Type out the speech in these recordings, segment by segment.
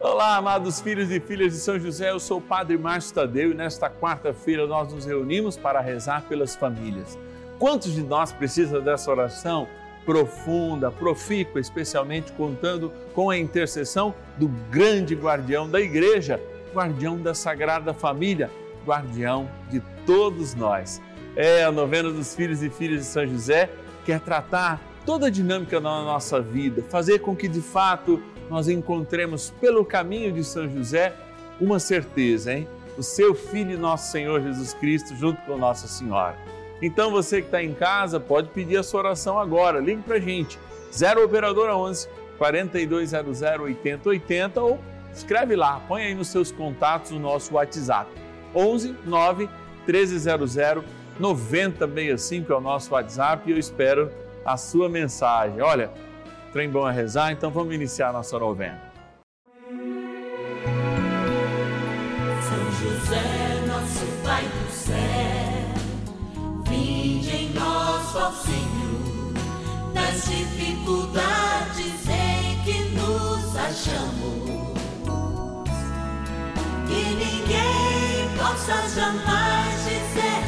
Olá, amados filhos e filhas de São José, eu sou o Padre Márcio Tadeu e nesta quarta-feira nós nos reunimos para rezar pelas famílias. Quantos de nós precisa dessa oração profunda, profícua, especialmente contando com a intercessão do grande guardião da igreja, guardião da Sagrada Família, guardião de todos nós. É a novena dos filhos e filhas de São José quer tratar toda a dinâmica da nossa vida, fazer com que de fato nós encontremos pelo caminho de São José uma certeza, hein? O seu Filho, nosso Senhor Jesus Cristo, junto com Nossa Senhora. Então você que está em casa pode pedir a sua oração agora. Ligue para a gente, 0 Operadora 11 4200 8080 ou escreve lá, põe aí nos seus contatos o nosso WhatsApp. 11 9 1300 9065 é o nosso WhatsApp e eu espero a sua mensagem. Olha, trem bom a rezar, então vamos iniciar nossa novena. São José, nosso Pai do céu, vinde em nós, ó Senhor, nas dificuldades em que nos achamos. Que ninguém possa jamais dizer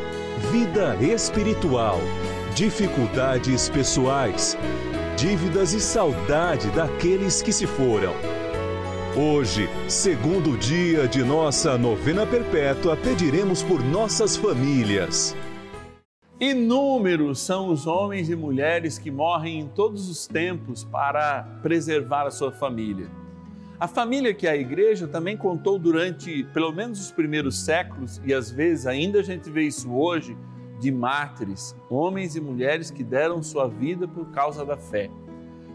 vida espiritual, dificuldades pessoais, dívidas e saudade daqueles que se foram. Hoje, segundo dia de nossa novena perpétua, pediremos por nossas famílias. Inúmeros são os homens e mulheres que morrem em todos os tempos para preservar a sua família. A família que é a igreja também contou durante pelo menos os primeiros séculos, e às vezes ainda a gente vê isso hoje, de mártires, homens e mulheres que deram sua vida por causa da fé.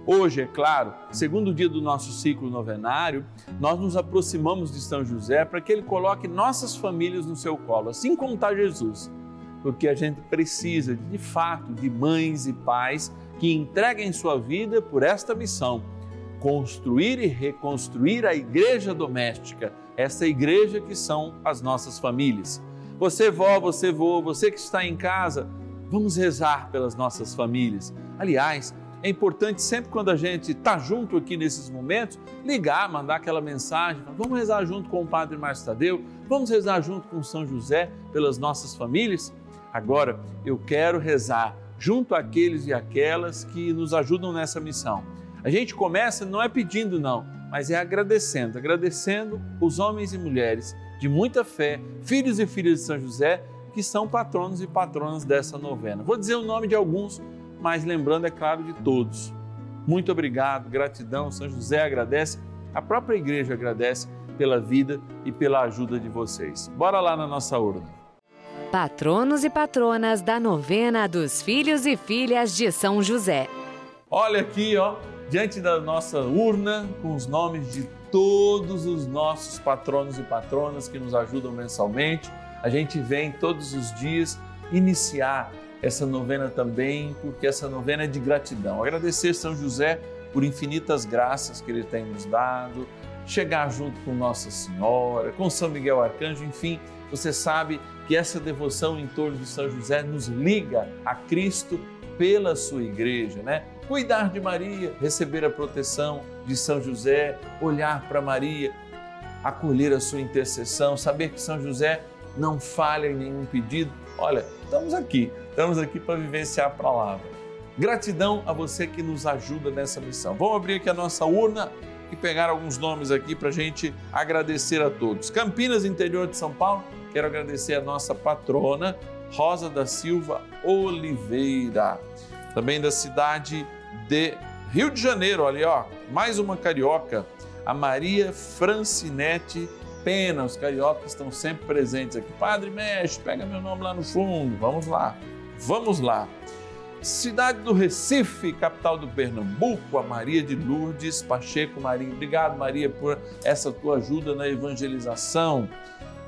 Hoje, é claro, segundo dia do nosso ciclo novenário, nós nos aproximamos de São José para que ele coloque nossas famílias no seu colo, assim como está Jesus, porque a gente precisa, de fato, de mães e pais que entreguem sua vida por esta missão construir e reconstruir a igreja doméstica, essa igreja que são as nossas famílias. Você, vó, você, vô, você que está em casa, vamos rezar pelas nossas famílias. Aliás, é importante sempre quando a gente está junto aqui nesses momentos, ligar, mandar aquela mensagem, vamos rezar junto com o Padre Márcio Tadeu, vamos rezar junto com São José pelas nossas famílias. Agora, eu quero rezar junto àqueles e aquelas que nos ajudam nessa missão a gente começa não é pedindo, não, mas é agradecendo, agradecendo os homens e mulheres de muita fé, filhos e filhas de São José, que são patronos e patronas dessa novena. Vou dizer o nome de alguns, mas lembrando, é claro, de todos. Muito obrigado, gratidão. São José agradece, a própria igreja agradece pela vida e pela ajuda de vocês. Bora lá na nossa urna. Patronos e patronas da novena dos filhos e filhas de São José. Olha aqui, ó diante da nossa urna com os nomes de todos os nossos patronos e patronas que nos ajudam mensalmente. A gente vem todos os dias iniciar essa novena também, porque essa novena é de gratidão. Agradecer São José por infinitas graças que ele tem nos dado, chegar junto com Nossa Senhora, com São Miguel Arcanjo, enfim, você sabe que essa devoção em torno de São José nos liga a Cristo pela sua igreja, né? Cuidar de Maria, receber a proteção de São José, olhar para Maria, acolher a sua intercessão, saber que São José não falha em nenhum pedido. Olha, estamos aqui, estamos aqui para vivenciar a palavra. Gratidão a você que nos ajuda nessa missão. Vamos abrir aqui a nossa urna e pegar alguns nomes aqui para a gente agradecer a todos. Campinas, interior de São Paulo, quero agradecer a nossa patrona, Rosa da Silva Oliveira. Também da cidade de Rio de Janeiro, olha ó, mais uma carioca, a Maria Francinete Pena. Os cariocas estão sempre presentes aqui. Padre Mexe, pega meu nome lá no fundo. Vamos lá, vamos lá. Cidade do Recife, capital do Pernambuco, a Maria de Lourdes Pacheco Maria. Obrigado, Maria, por essa tua ajuda na evangelização.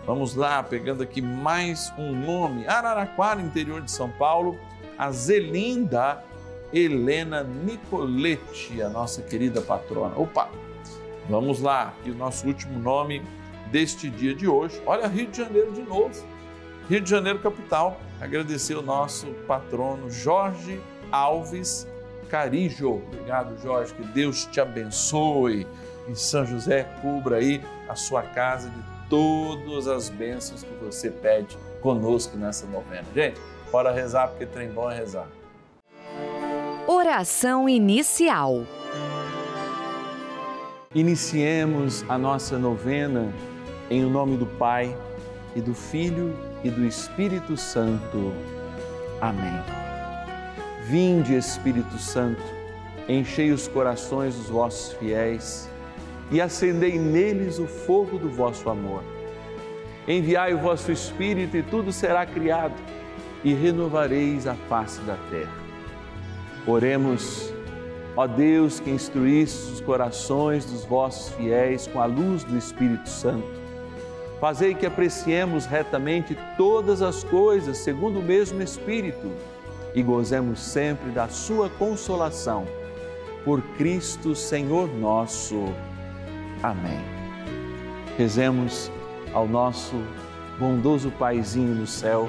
Vamos lá, pegando aqui mais um nome. Araraquara, interior de São Paulo, a Zelinda Helena Nicoletti, a nossa querida patrona. Opa, vamos lá, aqui o nosso último nome deste dia de hoje. Olha, Rio de Janeiro de novo. Rio de Janeiro, capital. Agradecer o nosso patrono Jorge Alves Carijo. Obrigado, Jorge. Que Deus te abençoe. E São José cubra aí a sua casa de todas as bênçãos que você pede conosco nessa novena. Gente, bora rezar, porque trem bom é rezar. Oração inicial. Iniciemos a nossa novena em o nome do Pai e do Filho e do Espírito Santo. Amém. Vinde, Espírito Santo, enchei os corações dos vossos fiéis e acendei neles o fogo do vosso amor. Enviai o vosso Espírito e tudo será criado e renovareis a face da terra. Oremos, ó Deus que instruísse os corações dos vossos fiéis com a luz do Espírito Santo Fazei que apreciemos retamente todas as coisas segundo o mesmo Espírito e gozemos sempre da Sua consolação. Por Cristo Senhor nosso. Amém. Rezemos ao nosso bondoso Paizinho no céu,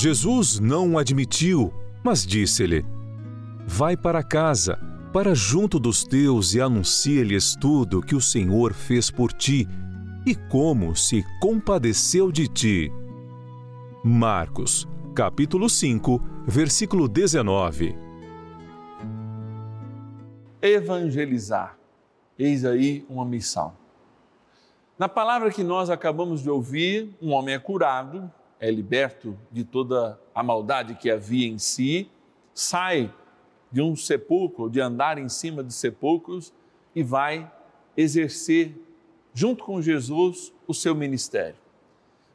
Jesus não o admitiu, mas disse-lhe: Vai para casa para junto dos teus e anuncia-lhes tudo que o Senhor fez por ti e como se compadeceu de ti. Marcos, capítulo 5, versículo 19. Evangelizar. Eis aí uma missão. Na palavra que nós acabamos de ouvir, um homem é curado, é liberto de toda a maldade que havia em si, sai de um sepulcro, de andar em cima de sepulcros e vai exercer, junto com Jesus, o seu ministério.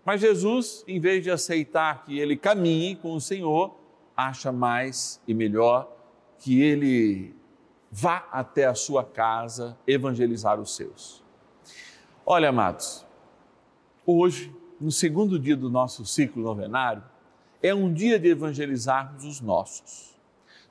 Mas Jesus, em vez de aceitar que ele caminhe com o Senhor, acha mais e melhor que ele vá até a sua casa evangelizar os seus. Olha, amados, hoje, no segundo dia do nosso ciclo novenário, é um dia de evangelizarmos os nossos.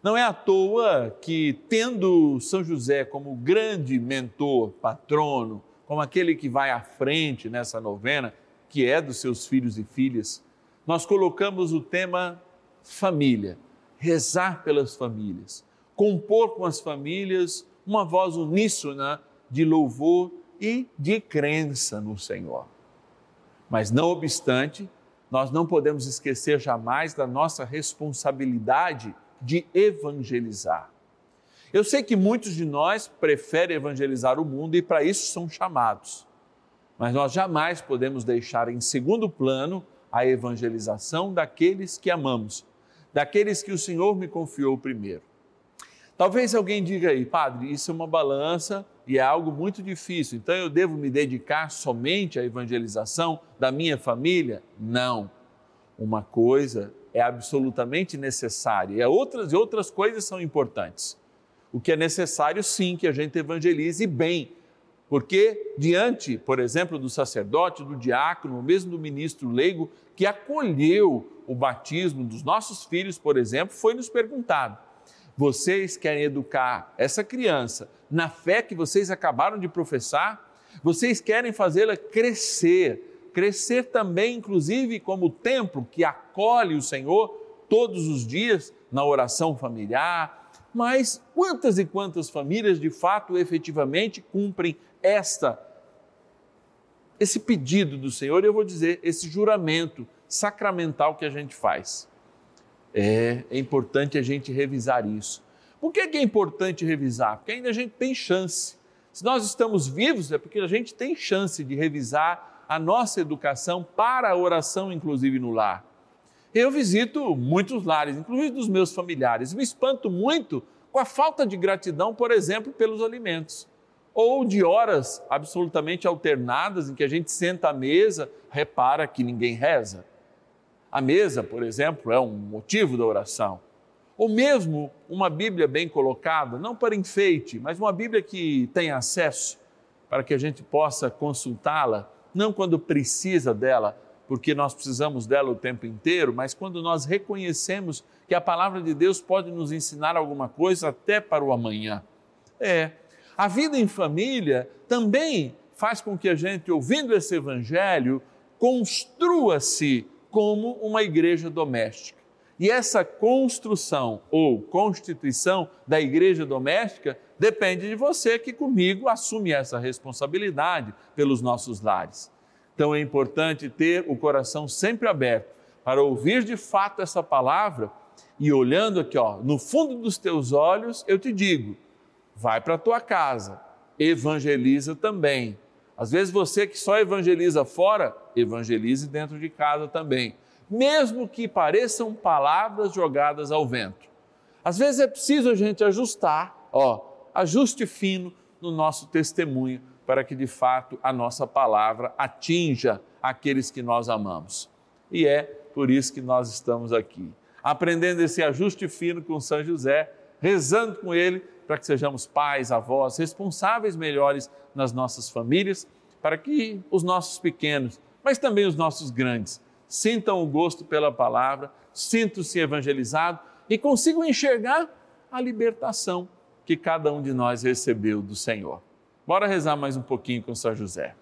Não é à toa que, tendo São José como grande mentor, patrono, como aquele que vai à frente nessa novena, que é dos seus filhos e filhas, nós colocamos o tema família, rezar pelas famílias, compor com as famílias uma voz uníssona de louvor e de crença no Senhor. Mas não obstante, nós não podemos esquecer jamais da nossa responsabilidade de evangelizar. Eu sei que muitos de nós preferem evangelizar o mundo e para isso são chamados. Mas nós jamais podemos deixar em segundo plano a evangelização daqueles que amamos, daqueles que o Senhor me confiou primeiro. Talvez alguém diga aí, padre, isso é uma balança e é algo muito difícil, então eu devo me dedicar somente à evangelização da minha família? Não. Uma coisa é absolutamente necessária e outras, e outras coisas são importantes o que é necessário sim que a gente evangelize bem, porque diante, por exemplo, do sacerdote, do diácono, ou mesmo do ministro leigo que acolheu o batismo dos nossos filhos, por exemplo, foi nos perguntado: vocês querem educar essa criança na fé que vocês acabaram de professar? Vocês querem fazê-la crescer, crescer também, inclusive, como templo que acolhe o Senhor todos os dias na oração familiar, mas quantas e quantas famílias de fato efetivamente cumprem esta esse pedido do Senhor, eu vou dizer, esse juramento sacramental que a gente faz. É, é importante a gente revisar isso. Por que é importante revisar? Porque ainda a gente tem chance. Se nós estamos vivos, é porque a gente tem chance de revisar a nossa educação para a oração, inclusive no lar. Eu visito muitos lares, inclusive dos meus familiares. Me espanto muito com a falta de gratidão, por exemplo, pelos alimentos. Ou de horas absolutamente alternadas em que a gente senta à mesa, repara que ninguém reza. A mesa, por exemplo, é um motivo da oração. Ou mesmo uma Bíblia bem colocada, não para enfeite, mas uma Bíblia que tem acesso para que a gente possa consultá-la, não quando precisa dela, porque nós precisamos dela o tempo inteiro, mas quando nós reconhecemos que a palavra de Deus pode nos ensinar alguma coisa até para o amanhã. É. A vida em família também faz com que a gente, ouvindo esse evangelho, construa-se como uma igreja doméstica. E essa construção ou constituição da igreja doméstica depende de você que comigo assume essa responsabilidade pelos nossos lares. Então é importante ter o coração sempre aberto para ouvir de fato essa palavra e olhando aqui, ó, no fundo dos teus olhos, eu te digo: vai para a tua casa, evangeliza também. Às vezes você que só evangeliza fora, evangelize dentro de casa também, mesmo que pareçam palavras jogadas ao vento. Às vezes é preciso a gente ajustar, ó, ajuste fino no nosso testemunho para que de fato a nossa palavra atinja aqueles que nós amamos. E é por isso que nós estamos aqui, aprendendo esse ajuste fino com São José, rezando com ele para que sejamos pais, avós, responsáveis melhores nas nossas famílias, para que os nossos pequenos, mas também os nossos grandes, sintam o gosto pela palavra, sintam-se evangelizados e consigam enxergar a libertação que cada um de nós recebeu do Senhor. Bora rezar mais um pouquinho com São José.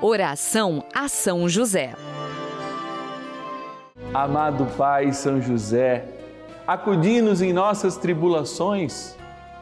Oração a São José. Amado Pai São José, acudi-nos em nossas tribulações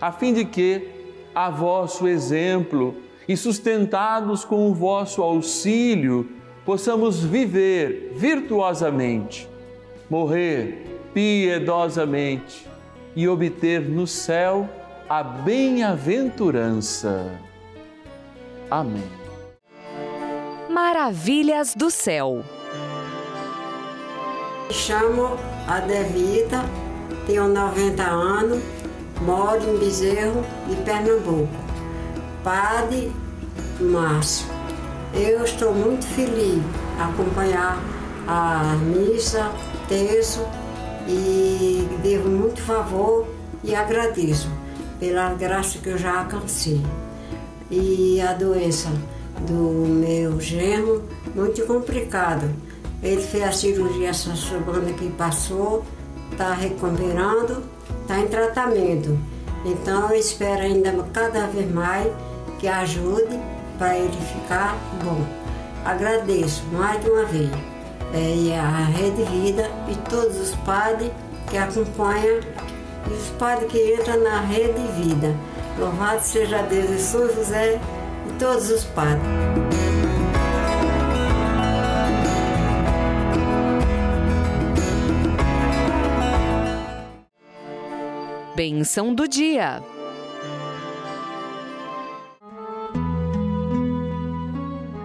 a fim de que, a vosso exemplo e sustentados com o vosso auxílio, possamos viver virtuosamente, morrer piedosamente e obter no céu a bem-aventurança. Amém. Maravilhas do céu. Me chamo Adevita, tenho 90 anos, moro em Bezerro de Pernambuco. Padre Márcio, eu estou muito feliz acompanhar a missa, terço e devo muito favor e agradeço pela graça que eu já alcancei. E a doença do meu genro, muito complicado. Ele fez a cirurgia essa semana que passou, está recuperando, está em tratamento. Então eu espero ainda cada vez mais que ajude para ele ficar bom. Agradeço mais de uma vez. É, e a Rede Vida e todos os padres que acompanham e os padres que entram na Rede Vida. Louvado seja Deus e São José e todos os padres. Bênção do dia.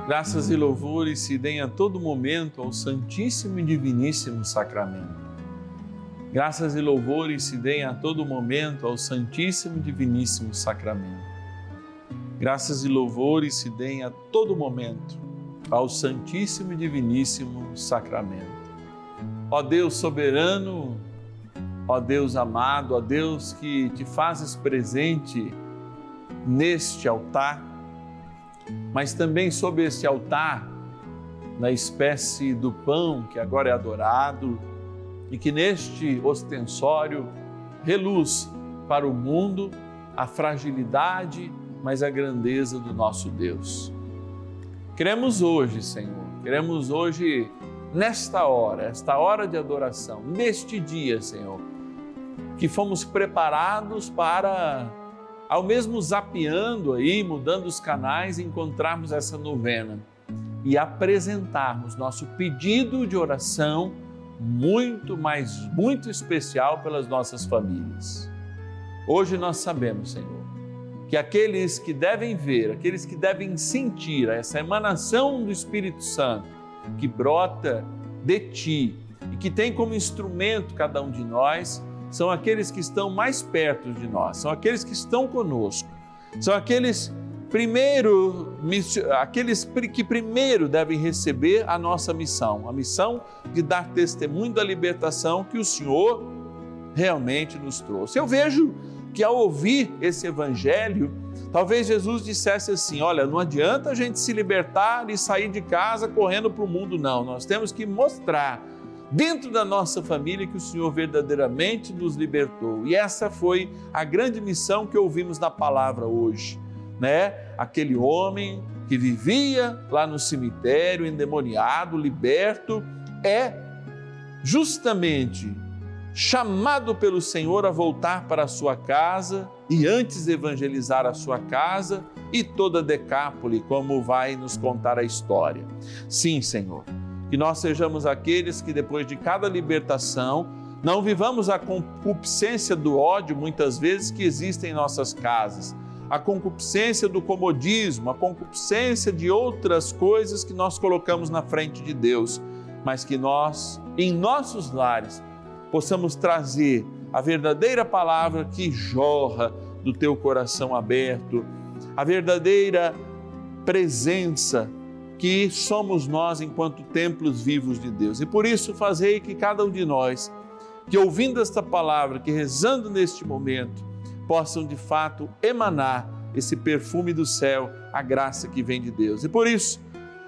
Graças e louvores se deem a todo momento ao Santíssimo e Diviníssimo Sacramento. Graças e louvores se deem a todo momento ao Santíssimo e Diviníssimo Sacramento. Graças e louvores se deem a todo momento ao Santíssimo e Diviníssimo Sacramento. Ó Deus soberano, ó Deus amado, ó Deus que te fazes presente neste altar, mas também sob esse altar, na espécie do pão que agora é adorado e que neste ostensório reluz para o mundo a fragilidade, mas a grandeza do nosso Deus. Queremos hoje, Senhor, queremos hoje, nesta hora, esta hora de adoração, neste dia, Senhor, que fomos preparados para ao mesmo zapeando aí, mudando os canais, encontrarmos essa novena e apresentarmos nosso pedido de oração muito, mais muito especial pelas nossas famílias. Hoje nós sabemos, Senhor, que aqueles que devem ver, aqueles que devem sentir essa emanação do Espírito Santo que brota de ti e que tem como instrumento cada um de nós, são aqueles que estão mais perto de nós, são aqueles que estão conosco, são aqueles primeiro aqueles que primeiro devem receber a nossa missão, a missão de dar testemunho da libertação que o Senhor realmente nos trouxe. Eu vejo que ao ouvir esse evangelho, talvez Jesus dissesse assim: olha, não adianta a gente se libertar e sair de casa correndo para o mundo, não. Nós temos que mostrar dentro da nossa família que o Senhor verdadeiramente nos libertou. E essa foi a grande missão que ouvimos na palavra hoje, né? Aquele homem que vivia lá no cemitério, endemoniado, liberto, é justamente chamado pelo Senhor a voltar para a sua casa e antes evangelizar a sua casa e toda Decápole, como vai nos contar a história. Sim, Senhor que nós sejamos aqueles que depois de cada libertação não vivamos a concupiscência do ódio muitas vezes que existe em nossas casas, a concupiscência do comodismo, a concupiscência de outras coisas que nós colocamos na frente de Deus, mas que nós, em nossos lares, possamos trazer a verdadeira palavra que jorra do teu coração aberto, a verdadeira presença que somos nós enquanto templos vivos de Deus. E por isso fazei que cada um de nós, que ouvindo esta palavra, que rezando neste momento, possam de fato emanar esse perfume do céu, a graça que vem de Deus. E por isso,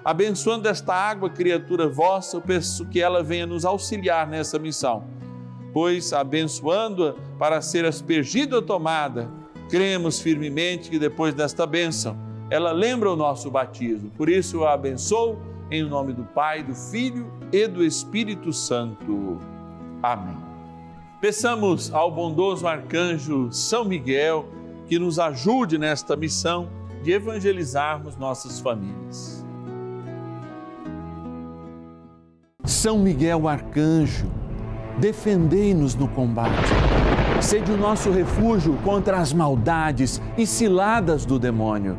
abençoando esta água, criatura vossa, eu peço que ela venha nos auxiliar nessa missão. Pois, abençoando-a para ser aspergida ou tomada, cremos firmemente que depois desta bênção, ela lembra o nosso batismo. Por isso eu a abençoo em nome do Pai, do Filho e do Espírito Santo. Amém. Peçamos ao bondoso arcanjo São Miguel que nos ajude nesta missão de evangelizarmos nossas famílias. São Miguel arcanjo, defendei-nos no combate. Sede o nosso refúgio contra as maldades e ciladas do demônio.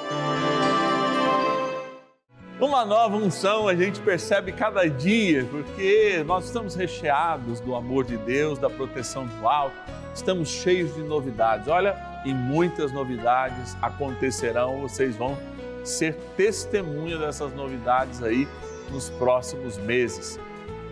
Uma nova unção a gente percebe cada dia, porque nós estamos recheados do amor de Deus, da proteção do alto, estamos cheios de novidades. Olha, e muitas novidades acontecerão, vocês vão ser testemunha dessas novidades aí nos próximos meses.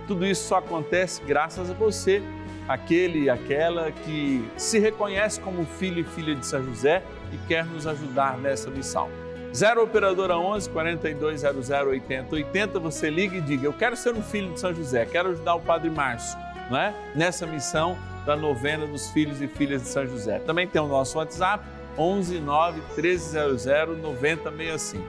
Tudo isso só acontece graças a você, aquele e aquela que se reconhece como filho e filha de São José e quer nos ajudar nessa missão. 0 Operadora 11 4200 8080, você liga e diga: Eu quero ser um filho de São José, quero ajudar o Padre Márcio não é? nessa missão da novena dos filhos e filhas de São José. Também tem o nosso WhatsApp 11 9 1300 9065.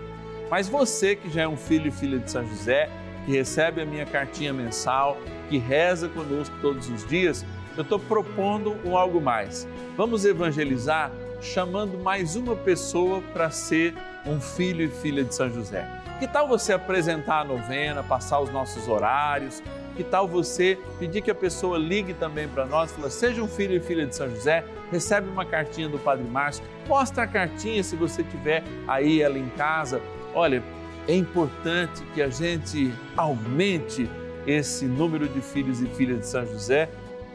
Mas você que já é um filho e filha de São José, que recebe a minha cartinha mensal, que reza conosco todos os dias, eu estou propondo um algo mais. Vamos evangelizar chamando mais uma pessoa para ser um filho e filha de São José. Que tal você apresentar a novena, passar os nossos horários? Que tal você pedir que a pessoa ligue também para nós, fala, seja um filho e filha de São José, recebe uma cartinha do Padre Márcio, mostra a cartinha se você tiver aí ela em casa. Olha, é importante que a gente aumente esse número de filhos e filhas de São José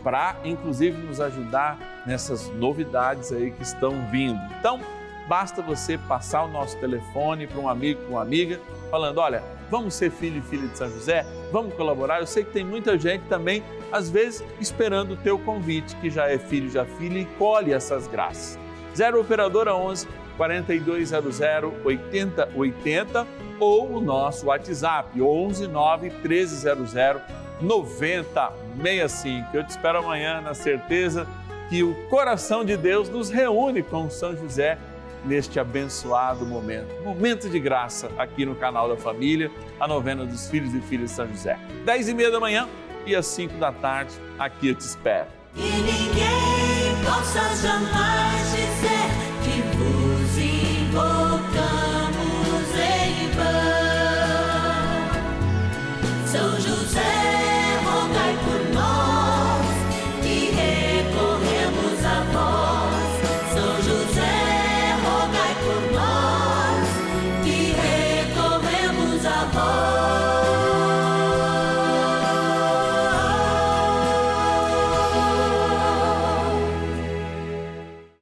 para inclusive nos ajudar nessas novidades aí que estão vindo. Então, basta você passar o nosso telefone para um amigo, para uma amiga, falando: olha, vamos ser filho e filha de São José, vamos colaborar. Eu sei que tem muita gente também, às vezes, esperando o teu convite, que já é filho, já filha e colhe essas graças. 0 Operadora 11 4200 8080 ou o nosso WhatsApp 11 9 1300 9065. Eu te espero amanhã na certeza que o coração de Deus nos reúne com São José neste abençoado momento. Momento de graça aqui no canal da família, a novena dos filhos e filhas de São José. Dez e meia da manhã e às cinco da tarde, aqui eu te espero. E ninguém possa jamais